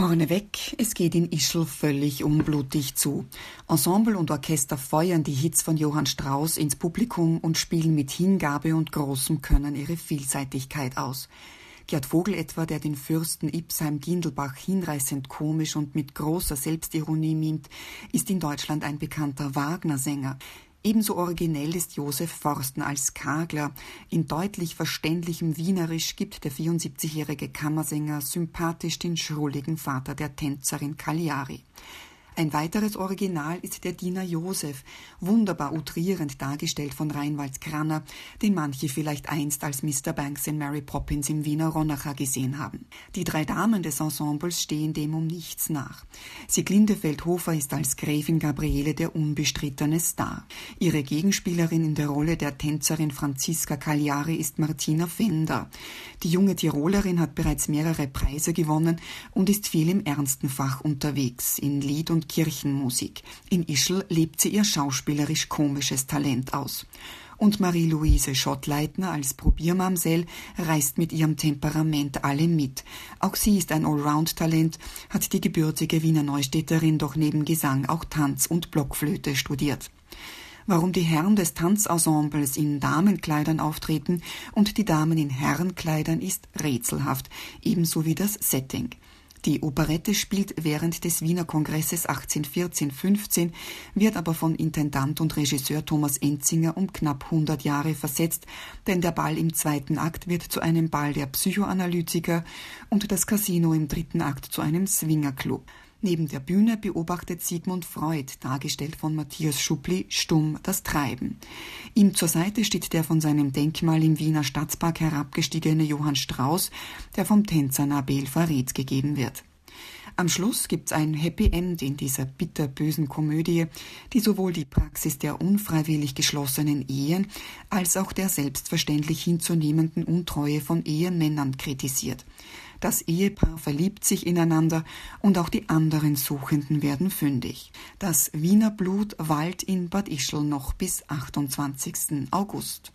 Vorneweg, es geht in Ischl völlig unblutig zu. Ensemble und Orchester feuern die Hits von Johann Strauss ins Publikum und spielen mit Hingabe und großem Können ihre Vielseitigkeit aus. Gerd Vogel etwa, der den Fürsten Ipsheim Gindelbach hinreißend komisch und mit großer Selbstironie mimt, ist in Deutschland ein bekannter Wagner-Sänger. Ebenso originell ist Josef Forsten als Kagler. In deutlich verständlichem Wienerisch gibt der 74-jährige Kammersänger sympathisch den schrulligen Vater der Tänzerin Cagliari. Ein weiteres Original ist der Diener Josef, wunderbar utrierend dargestellt von Reinwald Kranner, den manche vielleicht einst als Mr. Banks in Mary Poppins im Wiener Ronacher gesehen haben. Die drei Damen des Ensembles stehen dem um nichts nach. Sieglinde Feldhofer ist als Gräfin Gabriele der unbestrittene Star. Ihre Gegenspielerin in der Rolle der Tänzerin Franziska Cagliari ist Martina Fender. Die junge Tirolerin hat bereits mehrere Preise gewonnen und ist viel im ernsten Fach unterwegs, in Lied und Kirchenmusik. In Ischl lebt sie ihr schauspielerisch komisches Talent aus. Und Marie-Louise Schottleitner als Probiermamsell reißt mit ihrem Temperament alle mit. Auch sie ist ein Allround-Talent, hat die gebürtige Wiener Neustädterin doch neben Gesang auch Tanz und Blockflöte studiert warum die Herren des Tanzensembles in Damenkleidern auftreten und die Damen in Herrenkleidern ist rätselhaft, ebenso wie das Setting. Die Operette spielt während des Wiener Kongresses 1814-15, wird aber von Intendant und Regisseur Thomas Enzinger um knapp 100 Jahre versetzt, denn der Ball im zweiten Akt wird zu einem Ball der Psychoanalytiker und das Casino im dritten Akt zu einem Swingerclub. Neben der Bühne beobachtet Sigmund Freud, dargestellt von Matthias Schuppli, stumm das Treiben. Ihm zur Seite steht der von seinem Denkmal im Wiener Stadtpark herabgestiegene Johann Strauß, der vom Tänzer Nabel Farid gegeben wird. Am Schluss gibt's ein Happy End in dieser bitterbösen Komödie, die sowohl die Praxis der unfreiwillig geschlossenen Ehen als auch der selbstverständlich hinzunehmenden Untreue von Ehemännern kritisiert. Das Ehepaar verliebt sich ineinander und auch die anderen Suchenden werden fündig. Das Wiener Blut wallt in Bad Ischl noch bis 28. August.